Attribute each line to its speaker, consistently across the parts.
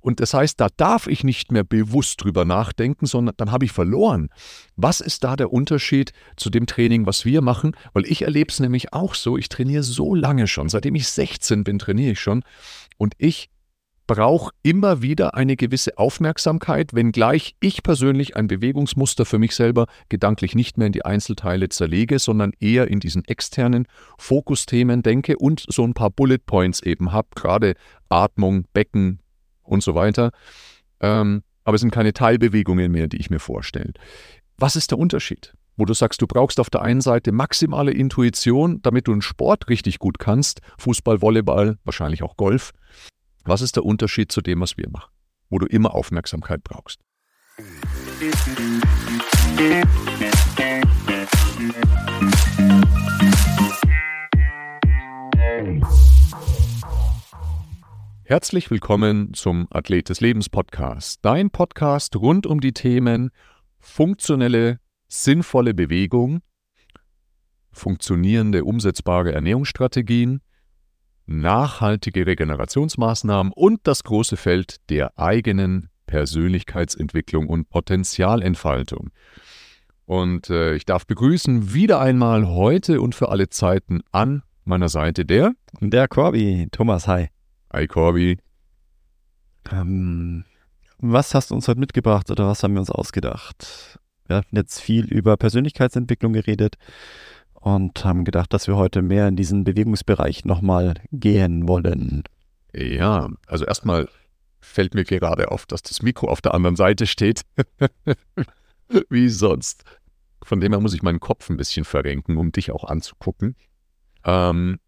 Speaker 1: Und das heißt, da darf ich nicht mehr bewusst drüber nachdenken, sondern dann habe ich verloren. Was ist da der Unterschied zu dem Training, was wir machen? Weil ich erlebe es nämlich auch so, ich trainiere so lange schon, seitdem ich 16 bin, trainiere ich schon. Und ich brauche immer wieder eine gewisse Aufmerksamkeit, wenngleich ich persönlich ein Bewegungsmuster für mich selber gedanklich nicht mehr in die Einzelteile zerlege, sondern eher in diesen externen Fokusthemen denke und so ein paar Bullet Points eben habe, gerade Atmung, Becken und so weiter. Ähm, aber es sind keine Teilbewegungen mehr, die ich mir vorstelle. Was ist der Unterschied? Wo du sagst, du brauchst auf der einen Seite maximale Intuition, damit du einen Sport richtig gut kannst, Fußball, Volleyball, wahrscheinlich auch Golf, was ist der Unterschied zu dem, was wir machen, wo du immer Aufmerksamkeit brauchst? Herzlich willkommen zum Athlet des Lebens Podcast, dein Podcast rund um die Themen funktionelle, sinnvolle Bewegung, funktionierende, umsetzbare Ernährungsstrategien, nachhaltige Regenerationsmaßnahmen und das große Feld der eigenen Persönlichkeitsentwicklung und Potenzialentfaltung. Und äh, ich darf begrüßen wieder einmal heute und für alle Zeiten an meiner Seite der
Speaker 2: der Corby, Thomas, hi.
Speaker 1: Hi Corby.
Speaker 2: Ähm, was hast du uns heute mitgebracht oder was haben wir uns ausgedacht? Wir haben jetzt viel über Persönlichkeitsentwicklung geredet und haben gedacht, dass wir heute mehr in diesen Bewegungsbereich nochmal gehen wollen.
Speaker 1: Ja, also erstmal fällt mir gerade auf, dass das Mikro auf der anderen Seite steht. Wie sonst. Von dem her muss ich meinen Kopf ein bisschen verrenken, um dich auch anzugucken. Ähm,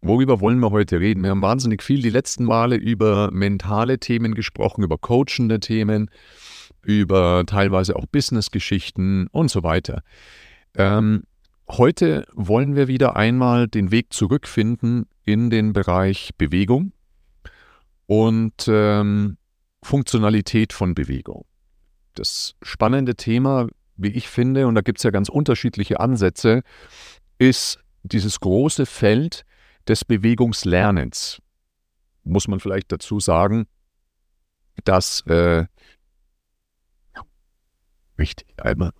Speaker 1: worüber wollen wir heute reden? Wir haben wahnsinnig viel die letzten Male über mentale Themen gesprochen, über coachende Themen, über teilweise auch Business-Geschichten und so weiter. Ähm, Heute wollen wir wieder einmal den Weg zurückfinden in den Bereich Bewegung und ähm, Funktionalität von Bewegung. Das spannende Thema, wie ich finde, und da gibt es ja ganz unterschiedliche Ansätze, ist dieses große Feld des Bewegungslernens. Muss man vielleicht dazu sagen, dass äh, richtig einmal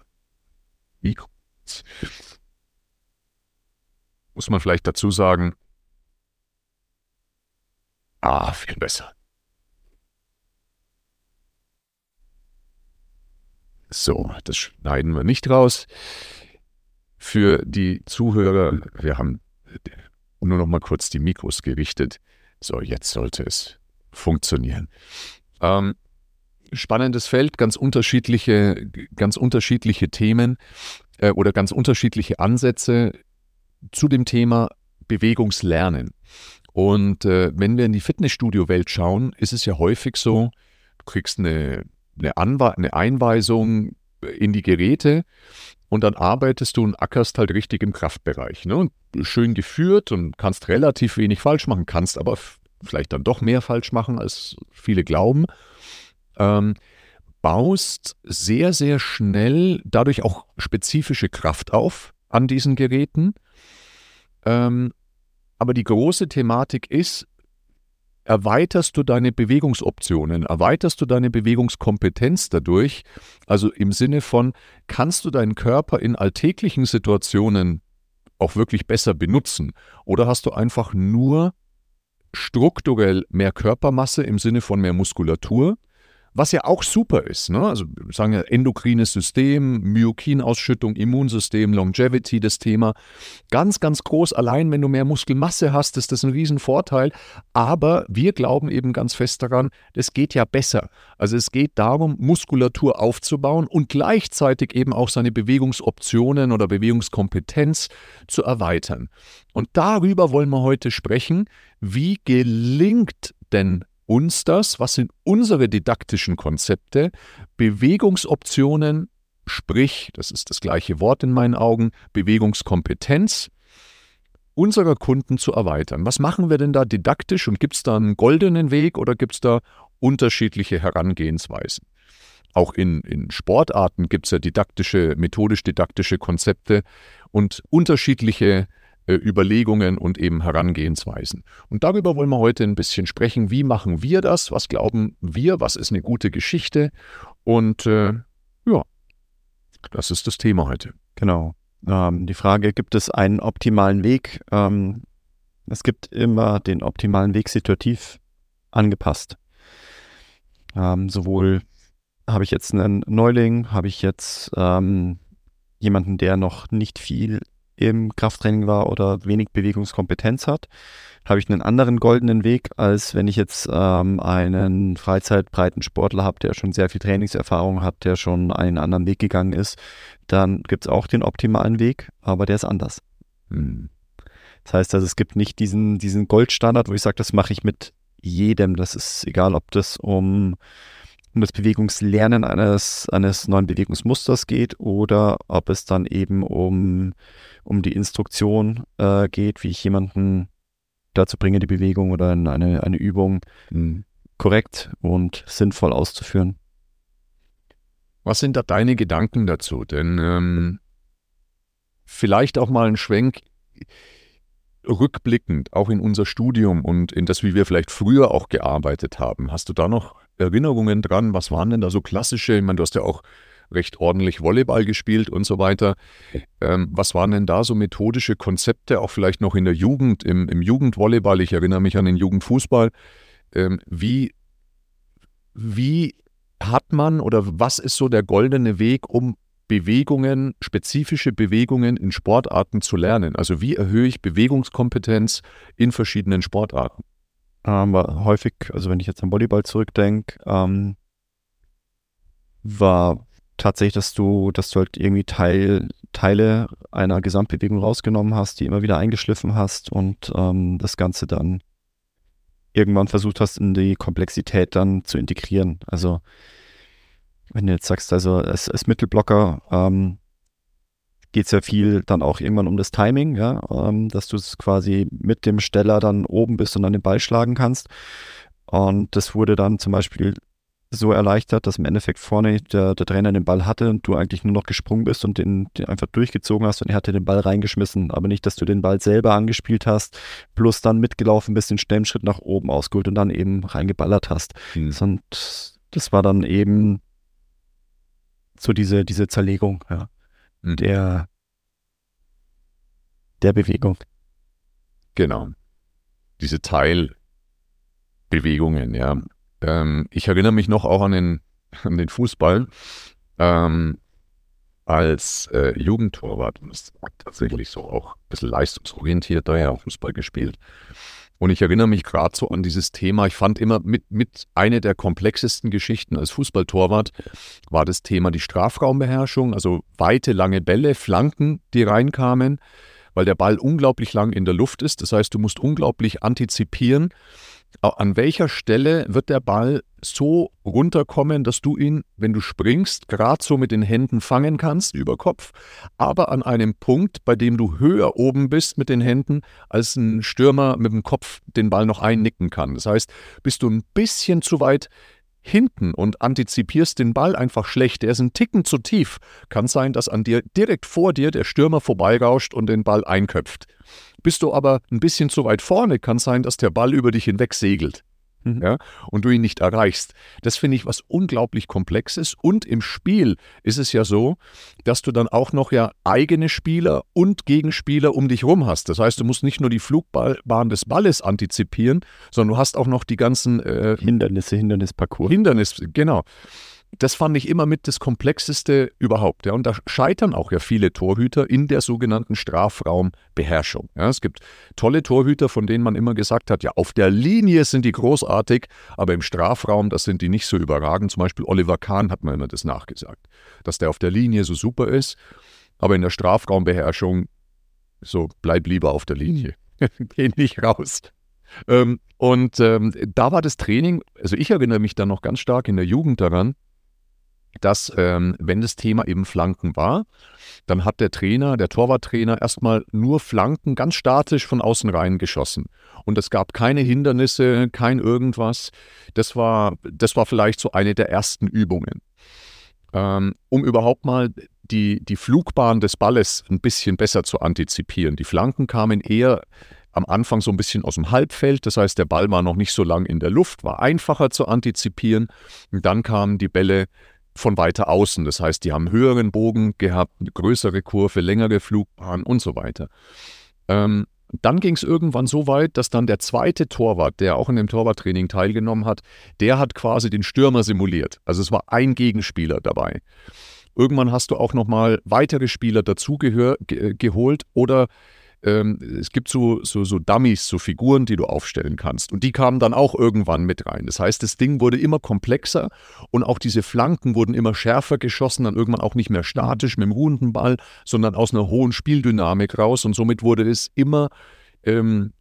Speaker 1: muss man vielleicht dazu sagen, ah, viel besser. So, das schneiden wir nicht raus. Für die Zuhörer, wir haben nur noch mal kurz die Mikros gerichtet. So, jetzt sollte es funktionieren. Ähm, spannendes Feld, ganz unterschiedliche, ganz unterschiedliche Themen äh, oder ganz unterschiedliche Ansätze zu dem Thema Bewegungslernen. Und äh, wenn wir in die Fitnessstudio-Welt schauen, ist es ja häufig so, du kriegst eine, eine, eine Einweisung in die Geräte und dann arbeitest du und ackerst halt richtig im Kraftbereich. Ne? schön geführt und kannst relativ wenig falsch machen, kannst aber vielleicht dann doch mehr falsch machen, als viele glauben. Ähm, baust sehr, sehr schnell dadurch auch spezifische Kraft auf an diesen Geräten ähm, aber die große Thematik ist, erweiterst du deine Bewegungsoptionen, erweiterst du deine Bewegungskompetenz dadurch, also im Sinne von, kannst du deinen Körper in alltäglichen Situationen auch wirklich besser benutzen? Oder hast du einfach nur strukturell mehr Körpermasse im Sinne von mehr Muskulatur was ja auch super ist. Ne? Also sagen wir endokrines System, Myokinausschüttung, Immunsystem, Longevity, das Thema. Ganz, ganz groß. Allein wenn du mehr Muskelmasse hast, ist das ein Riesenvorteil. Aber wir glauben eben ganz fest daran, es geht ja besser. Also es geht darum, Muskulatur aufzubauen und gleichzeitig eben auch seine Bewegungsoptionen oder Bewegungskompetenz zu erweitern. Und darüber wollen wir heute sprechen. Wie gelingt denn uns das? Was sind unsere didaktischen Konzepte? Bewegungsoptionen, sprich, das ist das gleiche Wort in meinen Augen, Bewegungskompetenz unserer Kunden zu erweitern. Was machen wir denn da didaktisch und gibt es da einen goldenen Weg oder gibt es da unterschiedliche Herangehensweisen? Auch in, in Sportarten gibt es ja didaktische, methodisch-didaktische Konzepte und unterschiedliche Überlegungen und eben Herangehensweisen. Und darüber wollen wir heute ein bisschen sprechen. Wie machen wir das? Was glauben wir? Was ist eine gute Geschichte? Und äh, ja, das ist das Thema heute.
Speaker 2: Genau. Ähm, die Frage, gibt es einen optimalen Weg? Ähm, es gibt immer den optimalen Weg situativ angepasst. Ähm, sowohl habe ich jetzt einen Neuling, habe ich jetzt ähm, jemanden, der noch nicht viel im Krafttraining war oder wenig Bewegungskompetenz hat, habe ich einen anderen goldenen Weg, als wenn ich jetzt ähm, einen freizeitbreiten Sportler habe, der schon sehr viel Trainingserfahrung hat, der schon einen anderen Weg gegangen ist. Dann gibt es auch den optimalen Weg, aber der ist anders. Hm. Das heißt also, es gibt nicht diesen, diesen Goldstandard, wo ich sage, das mache ich mit jedem. Das ist egal, ob das um, um das Bewegungslernen eines, eines neuen Bewegungsmusters geht oder ob es dann eben um, um die Instruktion äh, geht, wie ich jemanden dazu bringe, die Bewegung oder eine, eine Übung mhm. korrekt und sinnvoll auszuführen.
Speaker 1: Was sind da deine Gedanken dazu? Denn ähm, vielleicht auch mal ein Schwenk rückblickend, auch in unser Studium und in das, wie wir vielleicht früher auch gearbeitet haben. Hast du da noch Erinnerungen dran? Was waren denn da so klassische? Ich meine, du hast ja auch recht ordentlich Volleyball gespielt und so weiter. Ähm, was waren denn da so methodische Konzepte, auch vielleicht noch in der Jugend, im, im Jugendvolleyball? Ich erinnere mich an den Jugendfußball. Ähm, wie, wie hat man oder was ist so der goldene Weg, um Bewegungen, spezifische Bewegungen in Sportarten zu lernen? Also wie erhöhe ich Bewegungskompetenz in verschiedenen Sportarten?
Speaker 2: Ähm, häufig, also wenn ich jetzt an Volleyball zurückdenke, ähm, war tatsächlich, dass du, dass du halt irgendwie Teil, Teile einer Gesamtbewegung rausgenommen hast, die immer wieder eingeschliffen hast und ähm, das Ganze dann irgendwann versucht hast, in die Komplexität dann zu integrieren. Also wenn du jetzt sagst, also als, als Mittelblocker ähm, geht es ja viel dann auch irgendwann um das Timing, ja, ähm, dass du es quasi mit dem Steller dann oben bist und dann den Ball schlagen kannst. Und das wurde dann zum Beispiel so erleichtert, dass im Endeffekt vorne der, der Trainer den Ball hatte und du eigentlich nur noch gesprungen bist und den, den einfach durchgezogen hast und er hatte den Ball reingeschmissen, aber nicht, dass du den Ball selber angespielt hast, plus dann mitgelaufen bist, den Stemmschritt nach oben ausgeholt und dann eben reingeballert hast. Mhm. Und das war dann eben so diese, diese Zerlegung ja, mhm. der, der Bewegung.
Speaker 1: Genau. Diese Teilbewegungen, ja. Ähm, ich erinnere mich noch auch an den, an den Fußball ähm, als äh, Jugendtorwart. Und das war tatsächlich so auch ein bisschen leistungsorientiert, daher auch Fußball gespielt. Und ich erinnere mich gerade so an dieses Thema. Ich fand immer mit, mit eine der komplexesten Geschichten als Fußballtorwart war das Thema die Strafraumbeherrschung, also weite, lange Bälle, Flanken, die reinkamen, weil der Ball unglaublich lang in der Luft ist. Das heißt, du musst unglaublich antizipieren an welcher Stelle wird der Ball so runterkommen, dass du ihn, wenn du springst, gerade so mit den Händen fangen kannst über Kopf, aber an einem Punkt, bei dem du höher oben bist mit den Händen, als ein Stürmer mit dem Kopf den Ball noch einnicken kann. Das heißt, bist du ein bisschen zu weit hinten und antizipierst den Ball einfach schlecht, der ist ein Ticken zu tief, kann sein, dass an dir direkt vor dir der Stürmer vorbeirauscht und den Ball einköpft. Bist du aber ein bisschen zu weit vorne, kann sein, dass der Ball über dich hinweg segelt. Mhm. Ja, und du ihn nicht erreichst. Das finde ich was unglaublich Komplexes. Und im Spiel ist es ja so, dass du dann auch noch ja eigene Spieler und Gegenspieler um dich rum hast. Das heißt, du musst nicht nur die Flugbahn des Balles antizipieren, sondern du hast auch noch die ganzen
Speaker 2: äh, Hindernisse, Hindernisparcours.
Speaker 1: Hindernis, genau das fand ich immer mit das Komplexeste überhaupt. Ja. Und da scheitern auch ja viele Torhüter in der sogenannten Strafraumbeherrschung. Ja. Es gibt tolle Torhüter, von denen man immer gesagt hat, ja, auf der Linie sind die großartig, aber im Strafraum, das sind die nicht so überragend. Zum Beispiel Oliver Kahn hat mir immer das nachgesagt, dass der auf der Linie so super ist, aber in der Strafraumbeherrschung so, bleib lieber auf der Linie. Geh nicht raus. Ähm, und ähm, da war das Training, also ich erinnere mich da noch ganz stark in der Jugend daran, dass ähm, wenn das Thema eben Flanken war, dann hat der Trainer, der Torwarttrainer, erstmal nur Flanken ganz statisch von außen rein geschossen. Und es gab keine Hindernisse, kein irgendwas. Das war, das war vielleicht so eine der ersten Übungen. Ähm, um überhaupt mal die, die Flugbahn des Balles ein bisschen besser zu antizipieren. Die Flanken kamen eher am Anfang so ein bisschen aus dem Halbfeld, das heißt, der Ball war noch nicht so lang in der Luft, war einfacher zu antizipieren. Und dann kamen die Bälle von weiter außen, das heißt, die haben höheren Bogen gehabt, eine größere Kurve, längere Flugbahn und so weiter. Ähm, dann ging es irgendwann so weit, dass dann der zweite Torwart, der auch in dem Torwarttraining teilgenommen hat, der hat quasi den Stürmer simuliert. Also es war ein Gegenspieler dabei. Irgendwann hast du auch nochmal weitere Spieler dazu ge geholt oder ähm, es gibt so, so, so Dummies, so Figuren, die du aufstellen kannst. Und die kamen dann auch irgendwann mit rein. Das heißt, das Ding wurde immer komplexer und auch diese Flanken wurden immer schärfer geschossen, dann irgendwann auch nicht mehr statisch mit dem ruhenden Ball, sondern aus einer hohen Spieldynamik raus. Und somit wurde es immer ähm,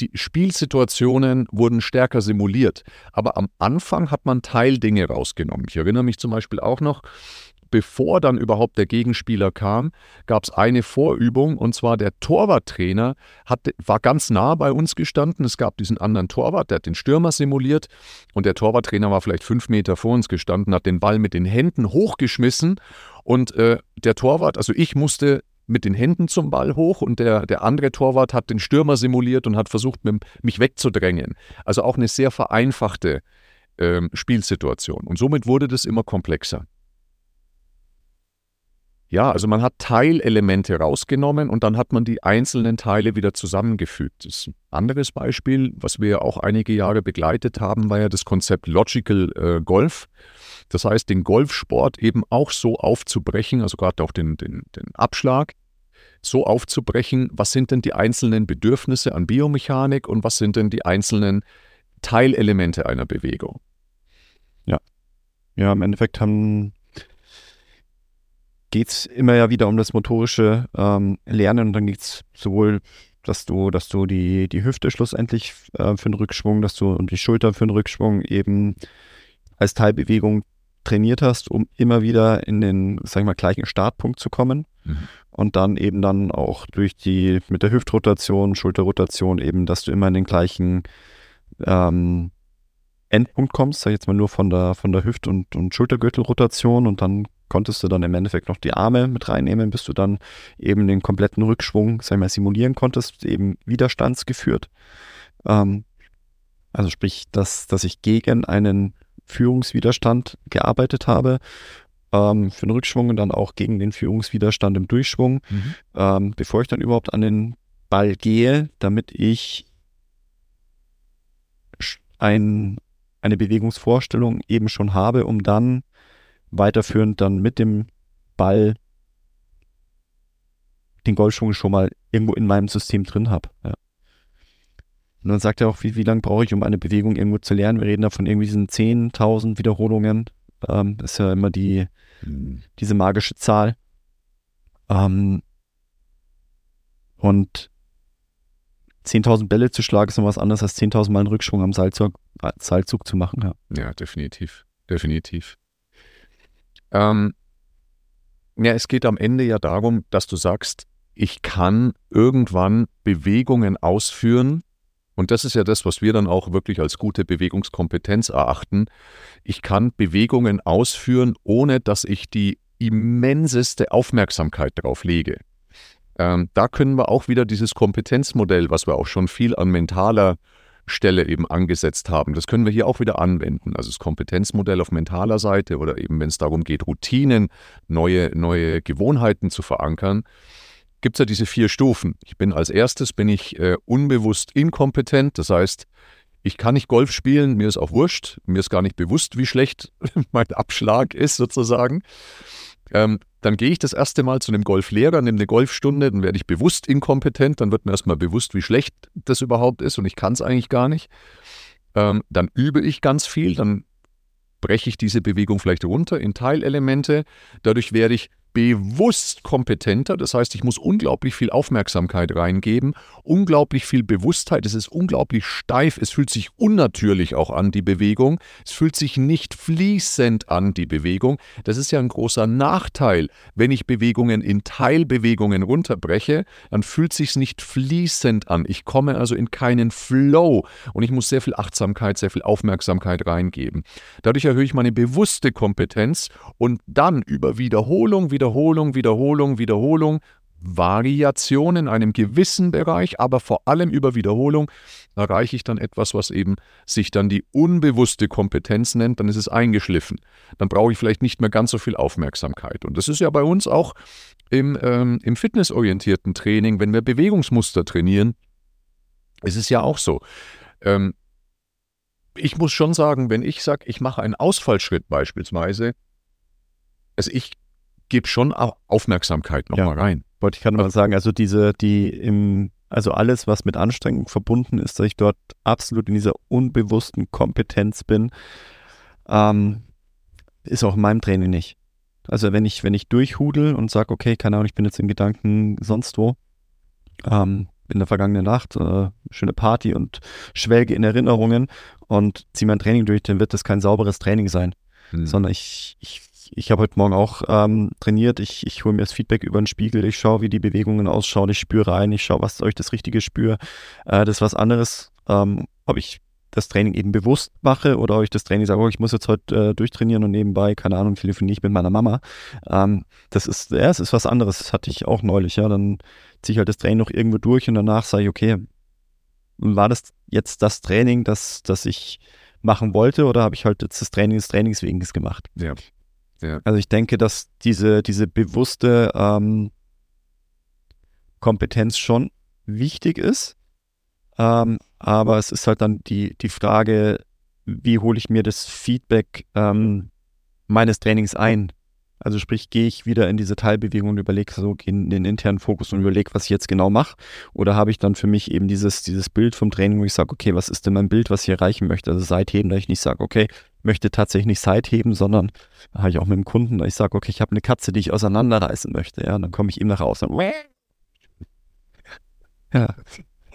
Speaker 1: die Spielsituationen wurden stärker simuliert. Aber am Anfang hat man Teildinge rausgenommen. Ich erinnere mich zum Beispiel auch noch, bevor dann überhaupt der Gegenspieler kam, gab es eine Vorübung und zwar der Torwarttrainer hat, war ganz nah bei uns gestanden. Es gab diesen anderen Torwart, der hat den Stürmer simuliert und der Torwarttrainer war vielleicht fünf Meter vor uns gestanden, hat den Ball mit den Händen hochgeschmissen und äh, der Torwart, also ich musste mit den Händen zum Ball hoch und der, der andere Torwart hat den Stürmer simuliert und hat versucht, mich wegzudrängen. Also auch eine sehr vereinfachte äh, Spielsituation. Und somit wurde das immer komplexer. Ja, also man hat Teilelemente rausgenommen und dann hat man die einzelnen Teile wieder zusammengefügt. Das ein anderes Beispiel, was wir auch einige Jahre begleitet haben, war ja das Konzept Logical äh, Golf. Das heißt, den Golfsport eben auch so aufzubrechen, also gerade auch den, den, den Abschlag, so aufzubrechen, was sind denn die einzelnen Bedürfnisse an Biomechanik und was sind denn die einzelnen Teilelemente einer Bewegung.
Speaker 2: Ja. Ja, im Endeffekt haben geht es immer ja wieder um das motorische ähm, Lernen und dann geht es sowohl, dass du, dass du die, die Hüfte schlussendlich äh, für den Rückschwung, dass du und die Schulter für den Rückschwung eben als Teilbewegung trainiert hast, um immer wieder in den, sag ich mal, gleichen Startpunkt zu kommen. Mhm. Und dann eben dann auch durch die, mit der Hüftrotation, Schulterrotation eben, dass du immer in den gleichen ähm, Endpunkt kommst, sag ich jetzt mal nur von der, von der Hüft- und, und Schultergürtelrotation und dann konntest du dann im Endeffekt noch die Arme mit reinnehmen, bis du dann eben den kompletten Rückschwung, sag ich mal, simulieren konntest, eben widerstandsgeführt. Ähm, also sprich, dass, dass ich gegen einen Führungswiderstand gearbeitet habe ähm, für den Rückschwung und dann auch gegen den Führungswiderstand im Durchschwung, mhm. ähm, bevor ich dann überhaupt an den Ball gehe, damit ich ein, eine Bewegungsvorstellung eben schon habe, um dann weiterführend dann mit dem Ball den Golfschwung schon mal irgendwo in meinem System drin habe. Ja. Und dann sagt er auch, wie, wie lange brauche ich, um eine Bewegung irgendwo zu lernen? Wir reden da von irgendwie diesen 10.000 Wiederholungen. Ähm, das ist ja immer die, mhm. diese magische Zahl. Ähm, und 10.000 Bälle zu schlagen ist noch was anderes als 10.000 Mal einen Rückschwung am Seilzug, Seilzug zu machen. Ja.
Speaker 1: ja, definitiv. Definitiv. Ähm, ja, es geht am Ende ja darum, dass du sagst, ich kann irgendwann Bewegungen ausführen. Und das ist ja das, was wir dann auch wirklich als gute Bewegungskompetenz erachten. Ich kann Bewegungen ausführen, ohne dass ich die immenseste Aufmerksamkeit darauf lege. Ähm, da können wir auch wieder dieses Kompetenzmodell, was wir auch schon viel an mentaler Stelle eben angesetzt haben. Das können wir hier auch wieder anwenden. Also das Kompetenzmodell auf mentaler Seite oder eben wenn es darum geht, Routinen, neue, neue Gewohnheiten zu verankern, gibt es ja diese vier Stufen. Ich bin als erstes bin ich äh, unbewusst inkompetent, das heißt, ich kann nicht Golf spielen, mir ist auch wurscht, mir ist gar nicht bewusst, wie schlecht mein Abschlag ist sozusagen. Ähm, dann gehe ich das erste Mal zu einem Golflehrer, nehme eine Golfstunde, dann werde ich bewusst inkompetent, dann wird mir erstmal bewusst, wie schlecht das überhaupt ist und ich kann es eigentlich gar nicht. Ähm, dann übe ich ganz viel, dann breche ich diese Bewegung vielleicht runter in Teilelemente. Dadurch werde ich bewusst kompetenter. Das heißt, ich muss unglaublich viel Aufmerksamkeit reingeben, unglaublich viel Bewusstheit. Es ist unglaublich steif. Es fühlt sich unnatürlich auch an, die Bewegung. Es fühlt sich nicht fließend an, die Bewegung. Das ist ja ein großer Nachteil. Wenn ich Bewegungen in Teilbewegungen runterbreche, dann fühlt sich nicht fließend an. Ich komme also in keinen Flow und ich muss sehr viel Achtsamkeit, sehr viel Aufmerksamkeit reingeben. Dadurch erhöhe ich meine bewusste Kompetenz und dann über Wiederholung, Wiederholung, Wiederholung, Wiederholung, Wiederholung, Variation in einem gewissen Bereich, aber vor allem über Wiederholung erreiche ich dann etwas, was eben sich dann die unbewusste Kompetenz nennt, dann ist es eingeschliffen. Dann brauche ich vielleicht nicht mehr ganz so viel Aufmerksamkeit. Und das ist ja bei uns auch im, ähm, im fitnessorientierten Training, wenn wir Bewegungsmuster trainieren, ist es ja auch so. Ähm, ich muss schon sagen, wenn ich sage, ich mache einen Ausfallschritt beispielsweise, also ich gebe schon Aufmerksamkeit nochmal ja. rein.
Speaker 2: Wollte ich gerade mal sagen, also diese, die im, also alles, was mit Anstrengung verbunden ist, dass ich dort absolut in dieser unbewussten Kompetenz bin, ähm, ist auch in meinem Training nicht. Also wenn ich, wenn ich durchhudel und sage, okay, keine Ahnung, ich bin jetzt in Gedanken sonst wo, ähm, in der vergangenen Nacht, äh, schöne Party und schwelge in Erinnerungen und ziehe mein Training durch, dann wird das kein sauberes Training sein. Hm. Sondern ich, ich ich habe heute Morgen auch ähm, trainiert. Ich, ich hole mir das Feedback über den Spiegel. Ich schaue, wie die Bewegungen ausschauen. Ich spüre rein. Ich schaue, was euch das Richtige spüre. Äh, das ist was anderes, ähm, ob ich das Training eben bewusst mache oder ob ich das Training sage, oh, ich muss jetzt heute äh, durchtrainieren und nebenbei, keine Ahnung, telefoniere ich mit meiner Mama. Ähm, das ist, ja, es ist was anderes. Das hatte ich auch neulich, ja. Dann ziehe ich halt das Training noch irgendwo durch und danach sage ich, okay, war das jetzt das Training, das, das ich machen wollte oder habe ich halt jetzt das Training des Trainings wegen gemacht?
Speaker 1: Ja.
Speaker 2: Ja. Also ich denke, dass diese, diese bewusste ähm, Kompetenz schon wichtig ist. Ähm, aber es ist halt dann die, die Frage, wie hole ich mir das Feedback ähm, meines Trainings ein? Also sprich, gehe ich wieder in diese Teilbewegung und überlege so in den internen Fokus und überlege, was ich jetzt genau mache? Oder habe ich dann für mich eben dieses, dieses Bild vom Training, wo ich sage, okay, was ist denn mein Bild, was ich erreichen möchte? Also Seitheben, da ich nicht sage, okay, möchte tatsächlich nicht Seitheben, sondern habe ich auch mit dem Kunden, ich sage, okay, ich habe eine Katze, die ich auseinanderreißen möchte. Ja, und dann komme ich eben nach Hause und
Speaker 1: ja,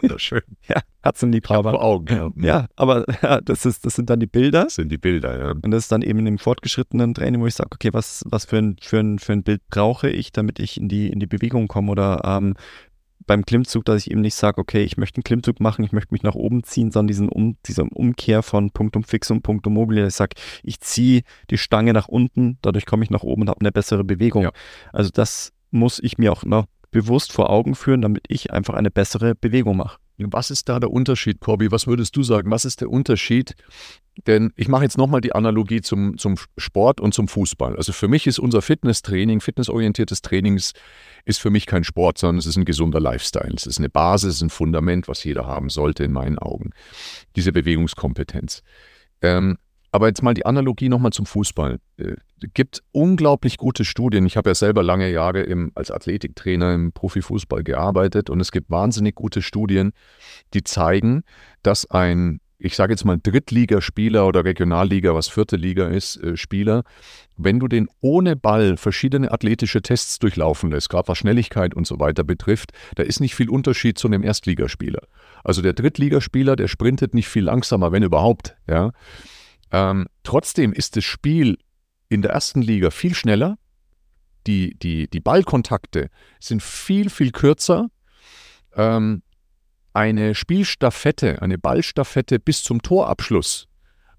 Speaker 1: Wunderschön.
Speaker 2: Ja, Katzenliebhaber.
Speaker 1: Vor Augen.
Speaker 2: Ja, ja aber ja, das, ist, das sind dann die Bilder. Das
Speaker 1: sind die Bilder, ja.
Speaker 2: Und das ist dann eben im fortgeschrittenen Training, wo ich sage, okay, was, was für, ein, für, ein, für ein Bild brauche ich, damit ich in die, in die Bewegung komme oder ähm, beim Klimmzug, dass ich eben nicht sage, okay, ich möchte einen Klimmzug machen, ich möchte mich nach oben ziehen, sondern diesen um, diese Umkehr von Punktum fixum, Punktum mobile. Ich sage, ich ziehe die Stange nach unten, dadurch komme ich nach oben und habe eine bessere Bewegung. Ja. Also das muss ich mir auch noch bewusst vor Augen führen, damit ich einfach eine bessere Bewegung mache.
Speaker 1: Was ist da der Unterschied, Corby? Was würdest du sagen? Was ist der Unterschied? Denn ich mache jetzt nochmal die Analogie zum, zum Sport und zum Fußball. Also für mich ist unser Fitnesstraining, fitnessorientiertes Training ist für mich kein Sport, sondern es ist ein gesunder Lifestyle. Es ist eine Basis, ein Fundament, was jeder haben sollte in meinen Augen. Diese Bewegungskompetenz. Ähm, aber jetzt mal die Analogie nochmal zum Fußball. Gibt unglaublich gute Studien. Ich habe ja selber lange Jahre im, als Athletiktrainer im Profifußball gearbeitet und es gibt wahnsinnig gute Studien, die zeigen, dass ein, ich sage jetzt mal Drittligaspieler oder Regionalliga, was vierte Liga ist, äh, Spieler, wenn du den ohne Ball verschiedene athletische Tests durchlaufen lässt, gerade was Schnelligkeit und so weiter betrifft, da ist nicht viel Unterschied zu einem Erstligaspieler. Also der Drittligaspieler, der sprintet nicht viel langsamer, wenn überhaupt, ja. Ähm, trotzdem ist das Spiel in der ersten Liga viel schneller. Die, die, die Ballkontakte sind viel, viel kürzer. Ähm, eine Spielstaffette, eine Ballstaffette bis zum Torabschluss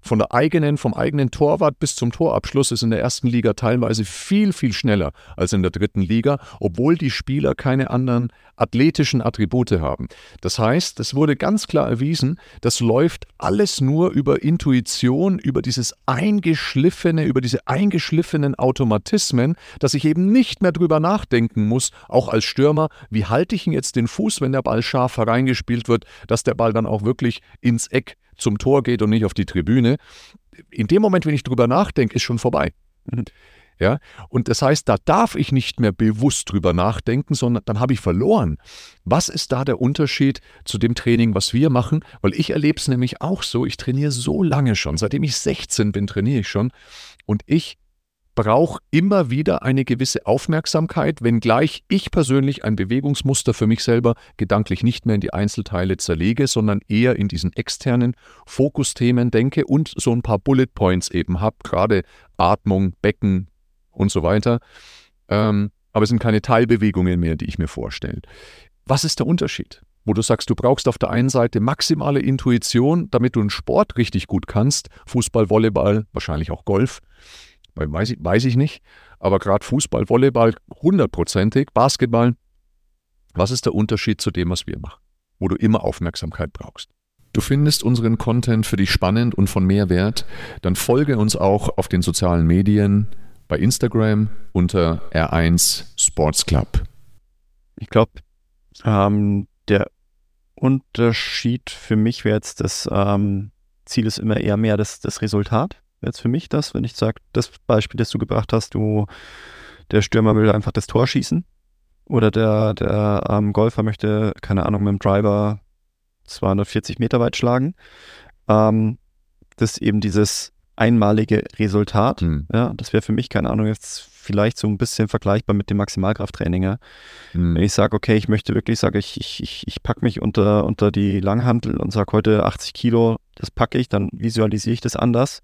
Speaker 1: von der eigenen, vom eigenen Torwart bis zum Torabschluss ist in der ersten Liga teilweise viel, viel schneller als in der dritten Liga, obwohl die Spieler keine anderen athletischen Attribute haben. Das heißt, es wurde ganz klar erwiesen, das läuft alles nur über Intuition, über dieses eingeschliffene, über diese eingeschliffenen Automatismen, dass ich eben nicht mehr drüber nachdenken muss, auch als Stürmer, wie halte ich ihn jetzt den Fuß, wenn der Ball scharf hereingespielt wird, dass der Ball dann auch wirklich ins Eck zum Tor geht und nicht auf die Tribüne. In dem Moment, wenn ich drüber nachdenke, ist schon vorbei. Mhm. Ja, und das heißt, da darf ich nicht mehr bewusst drüber nachdenken, sondern dann habe ich verloren. Was ist da der Unterschied zu dem Training, was wir machen? Weil ich erlebe es nämlich auch so, ich trainiere so lange schon, seitdem ich 16 bin, trainiere ich schon und ich brauche immer wieder eine gewisse Aufmerksamkeit, wenngleich ich persönlich ein Bewegungsmuster für mich selber gedanklich nicht mehr in die Einzelteile zerlege, sondern eher in diesen externen Fokusthemen denke und so ein paar Bullet Points eben habe, gerade Atmung, Becken und so weiter. Ähm, aber es sind keine Teilbewegungen mehr, die ich mir vorstelle. Was ist der Unterschied? Wo du sagst, du brauchst auf der einen Seite maximale Intuition, damit du einen Sport richtig gut kannst, Fußball, Volleyball, wahrscheinlich auch Golf, weiß ich, weiß ich nicht. Aber gerade Fußball, Volleyball hundertprozentig, Basketball. Was ist der Unterschied zu dem, was wir machen? Wo du immer Aufmerksamkeit brauchst. Du findest unseren Content für dich spannend und von Mehrwert, dann folge uns auch auf den sozialen Medien, bei Instagram unter R1 Sports Club.
Speaker 2: Ich glaube, ähm, der Unterschied für mich wäre jetzt, das ähm, Ziel ist immer eher mehr das, das Resultat jetzt für mich das, wenn ich sage, das Beispiel, das du gebracht hast, du, der Stürmer will einfach das Tor schießen oder der, der ähm, Golfer möchte, keine Ahnung, mit dem Driver 240 Meter weit schlagen. Ähm, das ist eben dieses einmalige Resultat. Hm. Ja, das wäre für mich, keine Ahnung, jetzt vielleicht so ein bisschen vergleichbar mit dem Maximalkrafttraining. Ja. Hm. Wenn ich sage, okay, ich möchte wirklich, sage ich, ich, ich, ich packe mich unter, unter die Langhantel und sage heute 80 Kilo, das packe ich, dann visualisiere ich das anders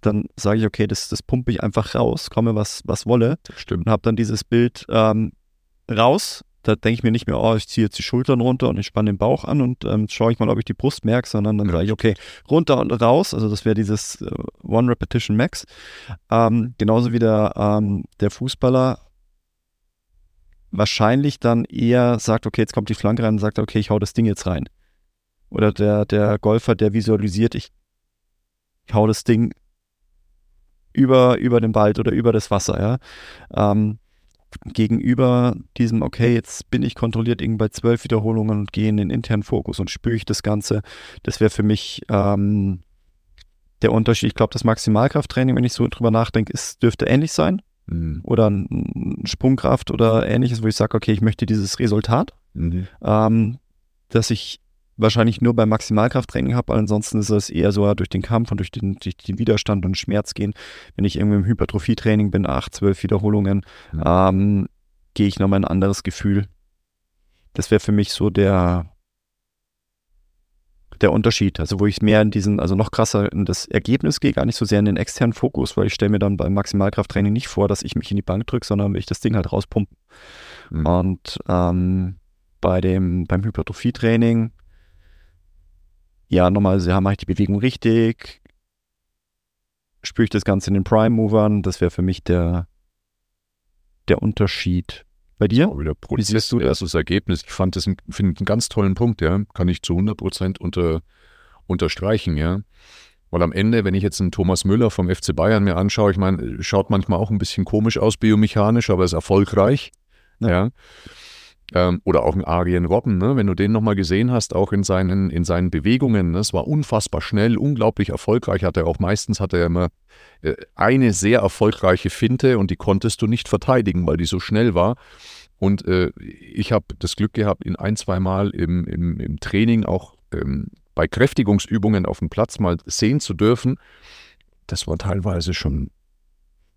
Speaker 2: dann sage ich, okay, das, das pumpe ich einfach raus, komme was, was wolle.
Speaker 1: Stimmt.
Speaker 2: Und habe dann dieses Bild ähm, raus. Da denke ich mir nicht mehr, oh, ich ziehe jetzt die Schultern runter und ich spanne den Bauch an und ähm, schaue ich mal, ob ich die Brust merke, sondern dann ja. sage ich, okay, runter und raus. Also das wäre dieses äh, One Repetition Max. Ähm, genauso wie der, ähm, der Fußballer wahrscheinlich dann eher sagt, okay, jetzt kommt die Flanke rein und sagt, okay, ich hau das Ding jetzt rein. Oder der, der Golfer, der visualisiert, ich, ich hau das Ding über, über den Wald oder über das Wasser, ja. Ähm, gegenüber diesem, okay, jetzt bin ich kontrolliert irgendwie bei zwölf Wiederholungen und gehe in den internen Fokus und spüre ich das Ganze. Das wäre für mich ähm, der Unterschied. Ich glaube, das Maximalkrafttraining, wenn ich so drüber nachdenke, ist, dürfte ähnlich sein. Mhm. Oder ein Sprungkraft oder ähnliches, wo ich sage, okay, ich möchte dieses Resultat, mhm. ähm, dass ich wahrscheinlich nur beim Maximalkrafttraining habe. Ansonsten ist es eher so durch den Kampf und durch den, durch den Widerstand und Schmerz gehen. Wenn ich irgendwie im Hypertrophietraining bin, acht, zwölf Wiederholungen, mhm. ähm, gehe ich nochmal ein anderes Gefühl. Das wäre für mich so der, der Unterschied. Also wo ich mehr in diesen, also noch krasser in das Ergebnis gehe, gar nicht so sehr in den externen Fokus, weil ich stelle mir dann beim Maximalkrafttraining nicht vor, dass ich mich in die Bank drücke, sondern will ich das Ding halt rauspumpen. Mhm. Und ähm, bei dem, beim Hypertrophietraining ja, nochmal, ja, mache ich die Bewegung richtig? Spüre ich das Ganze in den Prime-Movern? Das wäre für mich der, der Unterschied. Bei dir?
Speaker 1: Wieder Prozess, Wie siehst du das? das Ergebnis. Ich fand das ein, einen ganz tollen Punkt, ja. Kann ich zu 100 Prozent unter, unterstreichen, ja. Weil am Ende, wenn ich jetzt einen Thomas Müller vom FC Bayern mir anschaue, ich meine, schaut manchmal auch ein bisschen komisch aus biomechanisch, aber ist erfolgreich. Ja. ja. Ähm, oder auch ein Arjen Robben, ne? wenn du den nochmal gesehen hast, auch in seinen, in seinen Bewegungen. Ne? Es war unfassbar schnell, unglaublich erfolgreich. Hat er auch meistens hatte er immer äh, eine sehr erfolgreiche Finte und die konntest du nicht verteidigen, weil die so schnell war. Und äh, ich habe das Glück gehabt, ihn ein, zwei Mal im, im, im Training auch ähm, bei Kräftigungsübungen auf dem Platz mal sehen zu dürfen. Das war teilweise schon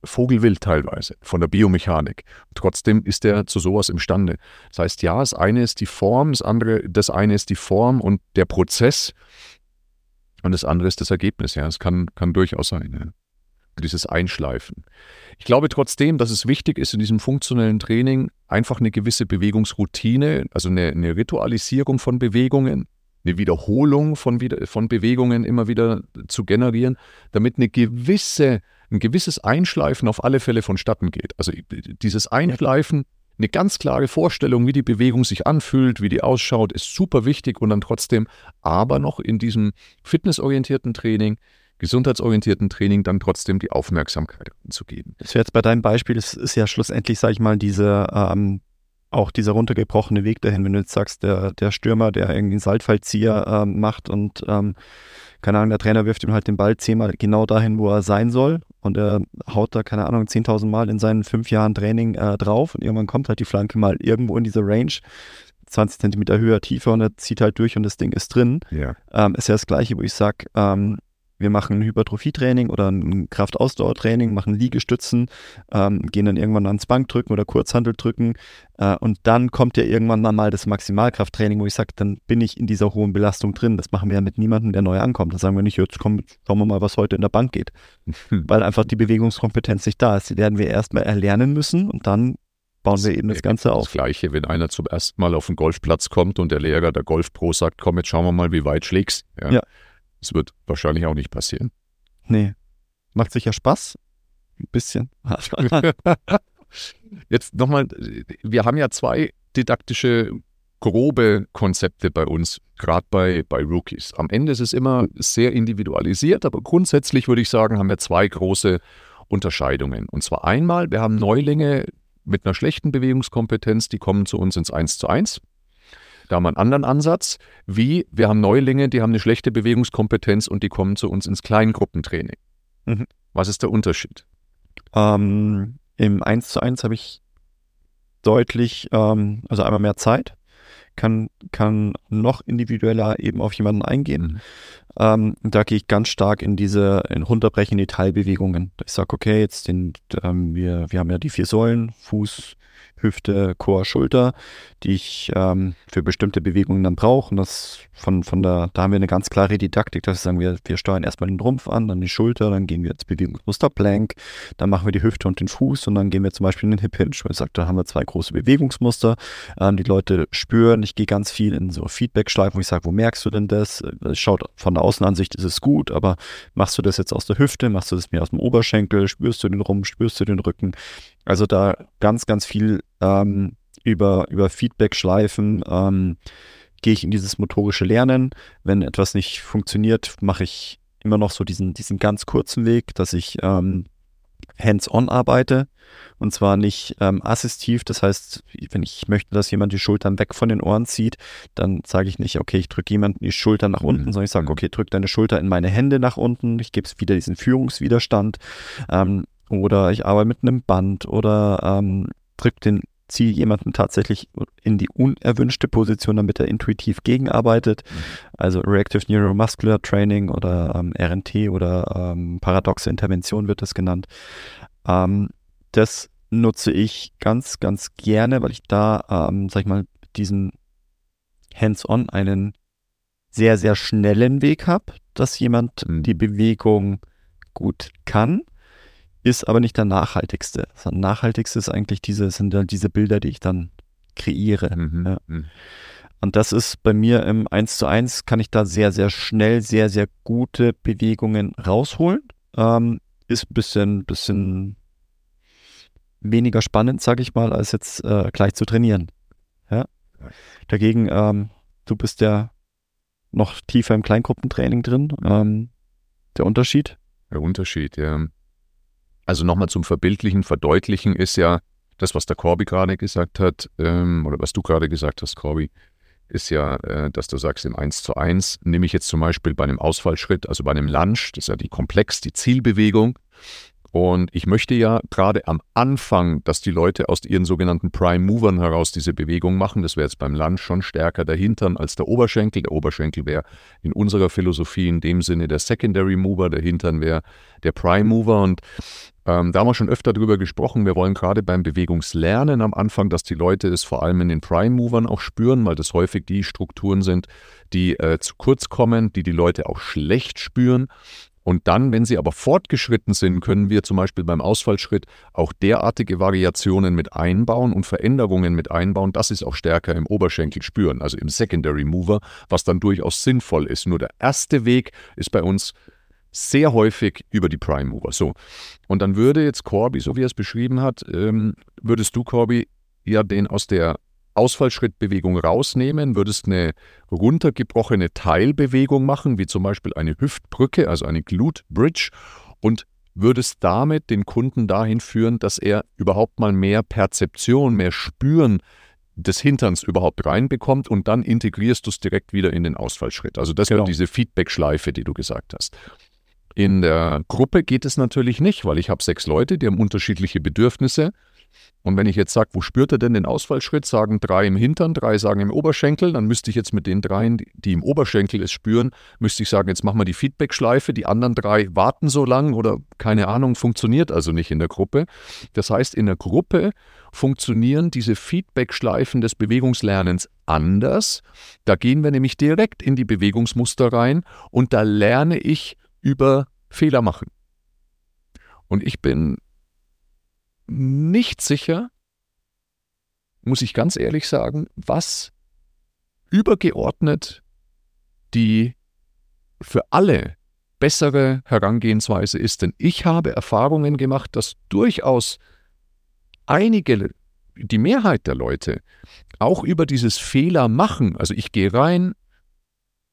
Speaker 1: vogelwild teilweise von der Biomechanik. Trotzdem ist er zu sowas imstande. Das heißt, ja, das eine ist die Form, das andere, das eine ist die Form und der Prozess und das andere ist das Ergebnis. Ja, es kann, kann durchaus sein. Ja. Dieses Einschleifen. Ich glaube trotzdem, dass es wichtig ist in diesem funktionellen Training einfach eine gewisse Bewegungsroutine, also eine, eine Ritualisierung von Bewegungen, eine Wiederholung von, von Bewegungen immer wieder zu generieren, damit eine gewisse ein gewisses Einschleifen auf alle Fälle vonstatten geht. Also dieses Einschleifen, eine ganz klare Vorstellung, wie die Bewegung sich anfühlt, wie die ausschaut, ist super wichtig und dann trotzdem aber noch in diesem fitnessorientierten Training, gesundheitsorientierten Training dann trotzdem die Aufmerksamkeit zu geben.
Speaker 2: Das wäre jetzt bei deinem Beispiel, es ist ja schlussendlich, sage ich mal, diese ähm, auch dieser runtergebrochene Weg dahin, wenn du jetzt sagst, der, der Stürmer, der irgendwie einen Saltfallzieher ähm, macht und ähm, keine Ahnung, der Trainer wirft ihm halt den Ball zehnmal genau dahin, wo er sein soll und er haut da, keine Ahnung, 10.000 Mal in seinen fünf Jahren Training äh, drauf und irgendwann kommt halt die Flanke mal irgendwo in diese Range, 20 Zentimeter höher, tiefer und er zieht halt durch und das Ding ist drin.
Speaker 1: Ja.
Speaker 2: Ähm, ist ja das Gleiche, wo ich sage, ähm, wir machen ein Hypertrophietraining oder ein Kraftausdauertraining, machen Liegestützen, ähm, gehen dann irgendwann ans Bankdrücken oder Kurzhandeldrücken äh, und dann kommt ja irgendwann mal das Maximalkrafttraining, wo ich sage, dann bin ich in dieser hohen Belastung drin. Das machen wir ja mit niemandem, der neu ankommt. Da sagen wir nicht, jetzt komm, schauen wir mal, was heute in der Bank geht. Weil einfach die Bewegungskompetenz nicht da ist. Die werden wir erstmal erlernen müssen und dann bauen wir eben das Ganze auf.
Speaker 1: Das Gleiche, wenn einer zum ersten Mal auf den Golfplatz kommt und der Lehrer der Golfpro sagt, komm, jetzt schauen wir mal, wie weit schlägst. Ja. ja. Das wird wahrscheinlich auch nicht passieren.
Speaker 2: Nee. Macht sicher Spaß. Ein bisschen.
Speaker 1: jetzt nochmal, wir haben ja zwei didaktische grobe Konzepte bei uns, gerade bei, bei Rookies. Am Ende ist es immer sehr individualisiert, aber grundsätzlich würde ich sagen, haben wir zwei große Unterscheidungen. Und zwar einmal, wir haben Neulinge, mit einer schlechten Bewegungskompetenz, die kommen zu uns ins 1 zu 1. Da haben wir einen anderen Ansatz, wie wir haben Neulinge, die haben eine schlechte Bewegungskompetenz und die kommen zu uns ins Kleingruppentraining. Mhm. Was ist der Unterschied?
Speaker 2: Ähm, Im 1 zu 1 habe ich deutlich, ähm, also einmal mehr Zeit, kann, kann noch individueller eben auf jemanden eingehen. Mhm. Ähm, da gehe ich ganz stark in diese in runterbrechen die Teilbewegungen. Ich sage, okay, jetzt den, ähm, wir, wir haben ja die vier Säulen, Fuß, Hüfte, Chor, Schulter, die ich ähm, für bestimmte Bewegungen dann brauche. Und das von, von der, da haben wir eine ganz klare Didaktik, dass wir sagen, wir, wir steuern erstmal den Rumpf an, dann die Schulter, dann gehen wir ins Bewegungsmuster Plank, dann machen wir die Hüfte und den Fuß und dann gehen wir zum Beispiel in den Hip Hinge. Ich sage, da haben wir zwei große Bewegungsmuster. Ähm, die Leute spüren, ich gehe ganz viel in so Feedback-Schleifen, wo ich sage, wo merkst du denn das? Schaut von der Außenansicht ist es gut, aber machst du das jetzt aus der Hüfte, machst du das mehr aus dem Oberschenkel, spürst du den Rumpf, spürst du den Rücken? Also da ganz, ganz viel ähm, über, über Feedback-Schleifen ähm, gehe ich in dieses motorische Lernen. Wenn etwas nicht funktioniert, mache ich immer noch so diesen, diesen ganz kurzen Weg, dass ich ähm, hands-on arbeite und zwar nicht ähm, assistiv. Das heißt, wenn ich möchte, dass jemand die Schultern weg von den Ohren zieht, dann sage ich nicht, okay, ich drücke jemanden die Schultern nach unten, mhm. sondern ich sage, mhm. okay, drück deine Schulter in meine Hände nach unten. Ich gebe es wieder diesen Führungswiderstand. Ähm, oder ich arbeite mit einem Band oder ähm, drücke den ziehe jemanden tatsächlich in die unerwünschte Position, damit er intuitiv gegenarbeitet. Mhm. Also Reactive Neuromuscular Training oder ähm, RNT oder ähm, paradoxe Intervention wird das genannt. Ähm, das nutze ich ganz, ganz gerne, weil ich da, ähm, sag ich mal, diesen Hands-on einen sehr, sehr schnellen Weg habe, dass jemand mhm. die Bewegung gut kann ist aber nicht der nachhaltigste. Das nachhaltigste ist eigentlich diese, sind dann diese Bilder, die ich dann kreiere. Mhm. Ja. Mhm. Und das ist bei mir im 1 zu 1 kann ich da sehr, sehr schnell, sehr, sehr gute Bewegungen rausholen. Ähm, ist ein bisschen, bisschen weniger spannend, sage ich mal, als jetzt äh, gleich zu trainieren. Ja? Dagegen, ähm, du bist ja noch tiefer im Kleingruppentraining drin. Ähm, der Unterschied?
Speaker 1: Der Unterschied, ja. Also nochmal zum Verbildlichen, Verdeutlichen ist ja das, was der Corby gerade gesagt hat, ähm, oder was du gerade gesagt hast, Corby, ist ja, äh, dass du sagst, im 1 zu 1 nehme ich jetzt zum Beispiel bei einem Ausfallschritt, also bei einem Lunge, das ist ja die Komplex, die Zielbewegung, und ich möchte ja gerade am Anfang, dass die Leute aus ihren sogenannten Prime Movern heraus diese Bewegung machen. Das wäre jetzt beim Lunge schon stärker der Hintern als der Oberschenkel. Der Oberschenkel wäre in unserer Philosophie in dem Sinne der Secondary Mover, der Hintern wäre der Prime Mover. Und ähm, da haben wir schon öfter drüber gesprochen. Wir wollen gerade beim Bewegungslernen am Anfang, dass die Leute es vor allem in den Prime Movern auch spüren, weil das häufig die Strukturen sind, die äh, zu kurz kommen, die die Leute auch schlecht spüren. Und dann, wenn sie aber fortgeschritten sind, können wir zum Beispiel beim Ausfallschritt auch derartige Variationen mit einbauen und Veränderungen mit einbauen, dass sie es auch stärker im Oberschenkel spüren, also im Secondary Mover, was dann durchaus sinnvoll ist. Nur der erste Weg ist bei uns sehr häufig über die Prime Mover. So. Und dann würde jetzt Corby, so wie er es beschrieben hat, ähm, würdest du, Corby, ja den aus der Ausfallschrittbewegung rausnehmen, würdest eine runtergebrochene Teilbewegung machen, wie zum Beispiel eine Hüftbrücke, also eine Glute Bridge, und würdest damit den Kunden dahin führen, dass er überhaupt mal mehr Perzeption, mehr Spüren des Hinterns überhaupt reinbekommt und dann integrierst du es direkt wieder in den Ausfallschritt. Also das genau. wird diese Feedback-Schleife, die du gesagt hast. In der Gruppe geht es natürlich nicht, weil ich habe sechs Leute, die haben unterschiedliche Bedürfnisse. Und wenn ich jetzt sage, wo spürt er denn den Ausfallschritt, sagen drei im Hintern, drei sagen im Oberschenkel, dann müsste ich jetzt mit den dreien, die im Oberschenkel es spüren, müsste ich sagen, jetzt machen wir die Feedback-Schleife, die anderen drei warten so lang oder keine Ahnung, funktioniert also nicht in der Gruppe. Das heißt, in der Gruppe funktionieren diese Feedback-Schleifen des Bewegungslernens anders. Da gehen wir nämlich direkt in die Bewegungsmuster rein und da lerne ich über Fehler machen. Und ich bin nicht sicher, muss ich ganz ehrlich sagen, was übergeordnet die für alle bessere Herangehensweise ist. Denn ich habe Erfahrungen gemacht, dass durchaus einige, die Mehrheit der Leute, auch über dieses Fehler machen, also ich gehe rein,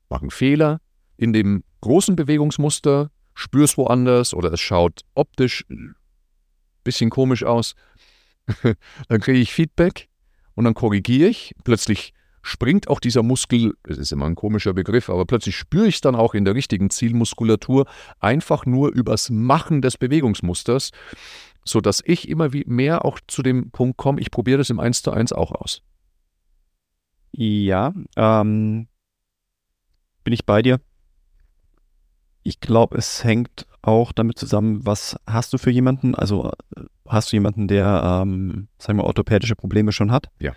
Speaker 1: mache einen Fehler in dem großen Bewegungsmuster, spüre es woanders oder es schaut optisch bisschen komisch aus. dann kriege ich Feedback und dann korrigiere ich. Plötzlich springt auch dieser Muskel, das ist immer ein komischer Begriff, aber plötzlich spüre ich es dann auch in der richtigen Zielmuskulatur, einfach nur übers Machen des Bewegungsmusters, sodass ich immer mehr auch zu dem Punkt komme, ich probiere das im 1 zu 1 auch aus.
Speaker 2: Ja, ähm, bin ich bei dir. Ich glaube, es hängt auch damit zusammen, was hast du für jemanden? Also äh, hast du jemanden, der, ähm, sagen wir, orthopädische Probleme schon hat?
Speaker 1: Ja.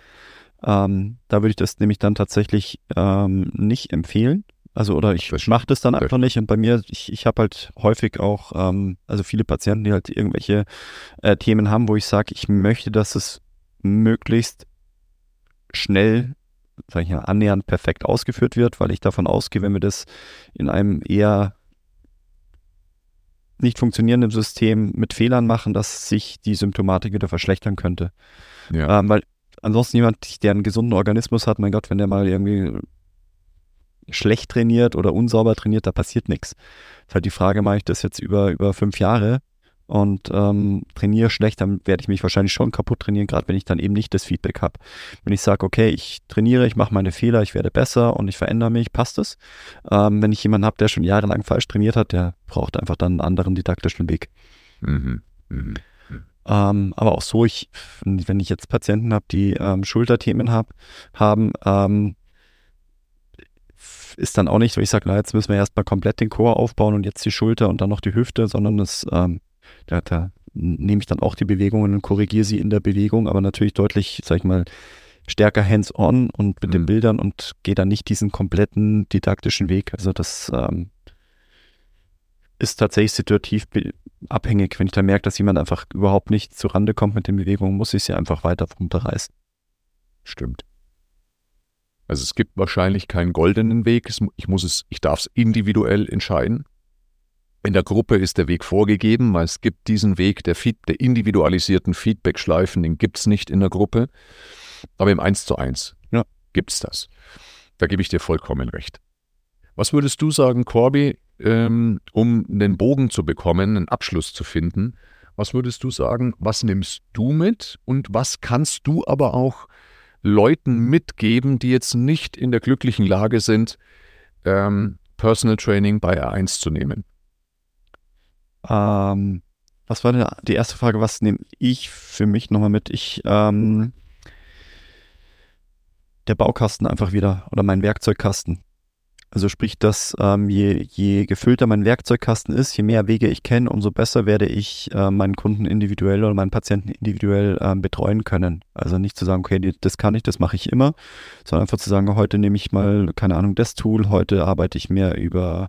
Speaker 2: Ähm, da würde ich das nämlich dann tatsächlich ähm, nicht empfehlen. Also oder ich mache das dann einfach nicht. Und bei mir, ich, ich habe halt häufig auch, ähm, also viele Patienten, die halt irgendwelche äh, Themen haben, wo ich sage, ich möchte, dass es möglichst schnell, sage ich mal, annähernd perfekt ausgeführt wird, weil ich davon ausgehe, wenn wir das in einem eher nicht funktionierendem System mit Fehlern machen, dass sich die Symptomatik wieder verschlechtern könnte. Ja. Ähm, weil ansonsten jemand, der einen gesunden Organismus hat, mein Gott, wenn der mal irgendwie schlecht trainiert oder unsauber trainiert, da passiert nichts. Ist halt die Frage, mache ich das jetzt über, über fünf Jahre und ähm, trainiere schlecht, dann werde ich mich wahrscheinlich schon kaputt trainieren, gerade wenn ich dann eben nicht das Feedback habe. Wenn ich sage, okay, ich trainiere, ich mache meine Fehler, ich werde besser und ich verändere mich, passt es. Ähm, wenn ich jemanden habe, der schon jahrelang falsch trainiert hat, der braucht einfach dann einen anderen didaktischen Weg. Mhm. Mhm. Ähm, aber auch so, ich, wenn ich jetzt Patienten habe, die ähm, Schulterthemen hab, haben, ähm, ist dann auch nicht so, ich sage, na, jetzt müssen wir erstmal komplett den Chor aufbauen und jetzt die Schulter und dann noch die Hüfte, sondern es ähm, da, da nehme ich dann auch die Bewegungen und korrigiere sie in der Bewegung, aber natürlich deutlich, sag ich mal, stärker hands-on und mit mhm. den Bildern und gehe dann nicht diesen kompletten didaktischen Weg. Also das ähm, ist tatsächlich situativ abhängig. Wenn ich dann merke, dass jemand einfach überhaupt nicht zurande kommt mit den Bewegungen, muss ich sie einfach weiter runterreißen.
Speaker 1: Stimmt. Also es gibt wahrscheinlich keinen goldenen Weg. Ich muss es, ich darf es individuell entscheiden. In der Gruppe ist der Weg vorgegeben, weil es gibt diesen Weg der, Feed, der individualisierten Feedback-Schleifen, den gibt es nicht in der Gruppe. Aber im 1 zu 1 ja. gibt es das. Da gebe ich dir vollkommen recht. Was würdest du sagen, Corby, ähm, um einen Bogen zu bekommen, einen Abschluss zu finden? Was würdest du sagen, was nimmst du mit und was kannst du aber auch Leuten mitgeben, die jetzt nicht in der glücklichen Lage sind, ähm, Personal Training bei R1 zu nehmen?
Speaker 2: Ähm, was war denn die erste Frage? Was nehme ich für mich nochmal mit? Ich, ähm, der Baukasten einfach wieder oder mein Werkzeugkasten. Also sprich, dass ähm, je, je gefüllter mein Werkzeugkasten ist, je mehr Wege ich kenne, umso besser werde ich äh, meinen Kunden individuell oder meinen Patienten individuell äh, betreuen können. Also nicht zu sagen, okay, das kann ich, das mache ich immer, sondern einfach zu sagen, heute nehme ich mal, keine Ahnung, das Tool, heute arbeite ich mehr über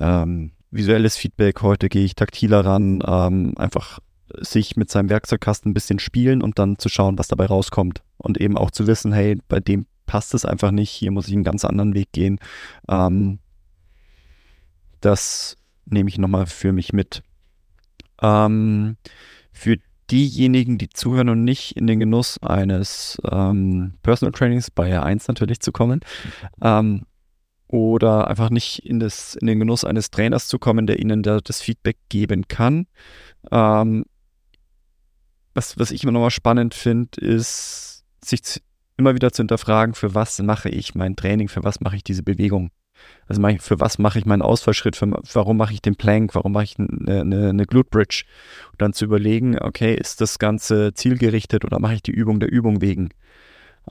Speaker 2: ähm, visuelles Feedback, heute gehe ich taktiler ran, ähm, einfach sich mit seinem Werkzeugkasten ein bisschen spielen und dann zu schauen, was dabei rauskommt. Und eben auch zu wissen, hey, bei dem passt es einfach nicht, hier muss ich einen ganz anderen Weg gehen. Ähm, das nehme ich nochmal für mich mit. Ähm, für diejenigen, die zuhören und nicht in den Genuss eines ähm, Personal Trainings bei R1 natürlich zu kommen, ähm, oder einfach nicht in, das, in den Genuss eines Trainers zu kommen, der ihnen da das Feedback geben kann. Ähm, was, was ich immer nochmal spannend finde, ist, sich immer wieder zu hinterfragen, für was mache ich mein Training, für was mache ich diese Bewegung. Also für was mache ich meinen Ausfallschritt? Für, warum mache ich den Plank? Warum mache ich eine, eine, eine Glute Bridge? Und dann zu überlegen, okay, ist das Ganze zielgerichtet oder mache ich die Übung der Übung wegen?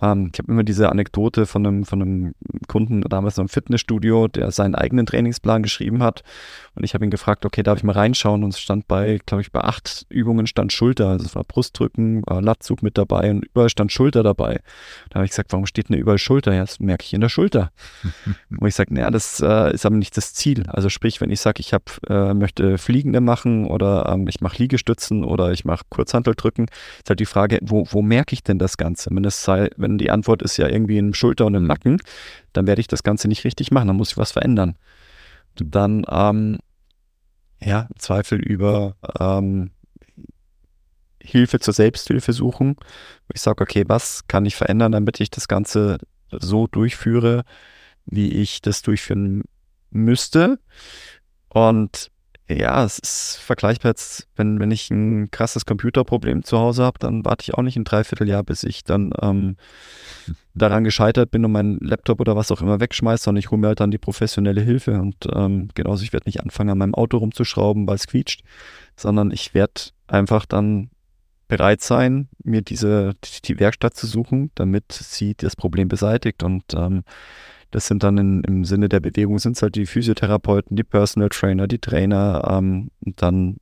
Speaker 2: Ähm, ich habe immer diese Anekdote von einem, von einem Kunden damals im Fitnessstudio, der seinen eigenen Trainingsplan geschrieben hat. Und ich habe ihn gefragt, okay, darf ich mal reinschauen? Und es stand bei, glaube ich, bei acht Übungen stand Schulter. Also es war Brustdrücken, war Latzug mit dabei und überall stand Schulter dabei. Da habe ich gesagt, warum steht denn überall Schulter? Ja, das merke ich in der Schulter. Wo ich sage, naja, das äh, ist aber nicht das Ziel. Also sprich, wenn ich sage, ich hab, äh, möchte Fliegende machen oder ähm, ich mache Liegestützen oder ich mache Kurzhanteldrücken, ist halt die Frage, wo, wo merke ich denn das Ganze? Wenn es sei, wenn die Antwort ist ja irgendwie im Schulter und im Nacken, dann werde ich das Ganze nicht richtig machen, dann muss ich was verändern. Dann, ähm, ja, Zweifel über ähm, Hilfe zur Selbsthilfe suchen. Ich sage, okay, was kann ich verändern, damit ich das Ganze so durchführe, wie ich das durchführen müsste. Und ja, es ist vergleichbar jetzt, wenn, wenn ich ein krasses Computerproblem zu Hause habe, dann warte ich auch nicht ein Dreivierteljahr, bis ich dann ähm, daran gescheitert bin und meinen Laptop oder was auch immer wegschmeiße, sondern ich hole mir halt dann die professionelle Hilfe. Und ähm, genauso, ich werde nicht anfangen, an meinem Auto rumzuschrauben, weil es quietscht, sondern ich werde einfach dann bereit sein, mir diese die Werkstatt zu suchen, damit sie das Problem beseitigt. Und ähm, das sind dann in, im Sinne der Bewegung, sind es halt die Physiotherapeuten, die Personal Trainer, die Trainer. Ähm, und dann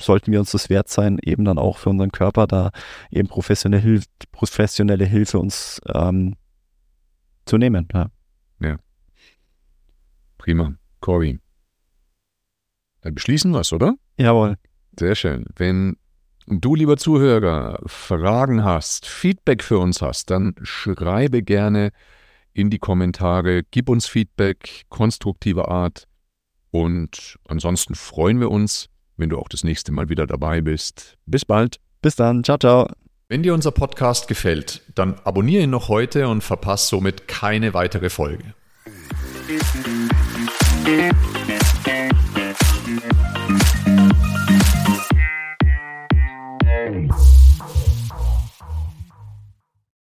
Speaker 2: sollten wir uns das wert sein, eben dann auch für unseren Körper da eben professionelle, Hilf professionelle Hilfe uns ähm, zu nehmen. Ja.
Speaker 1: ja. Prima. Cory. Dann beschließen wir es, oder?
Speaker 2: Jawohl.
Speaker 1: Sehr schön. Wenn du, lieber Zuhörer, Fragen hast, Feedback für uns hast, dann schreibe gerne in die Kommentare, gib uns Feedback konstruktiver Art und ansonsten freuen wir uns, wenn du auch das nächste Mal wieder dabei bist. Bis bald.
Speaker 2: Bis dann. Ciao, ciao.
Speaker 1: Wenn dir unser Podcast gefällt, dann abonniere ihn noch heute und verpasse somit keine weitere Folge.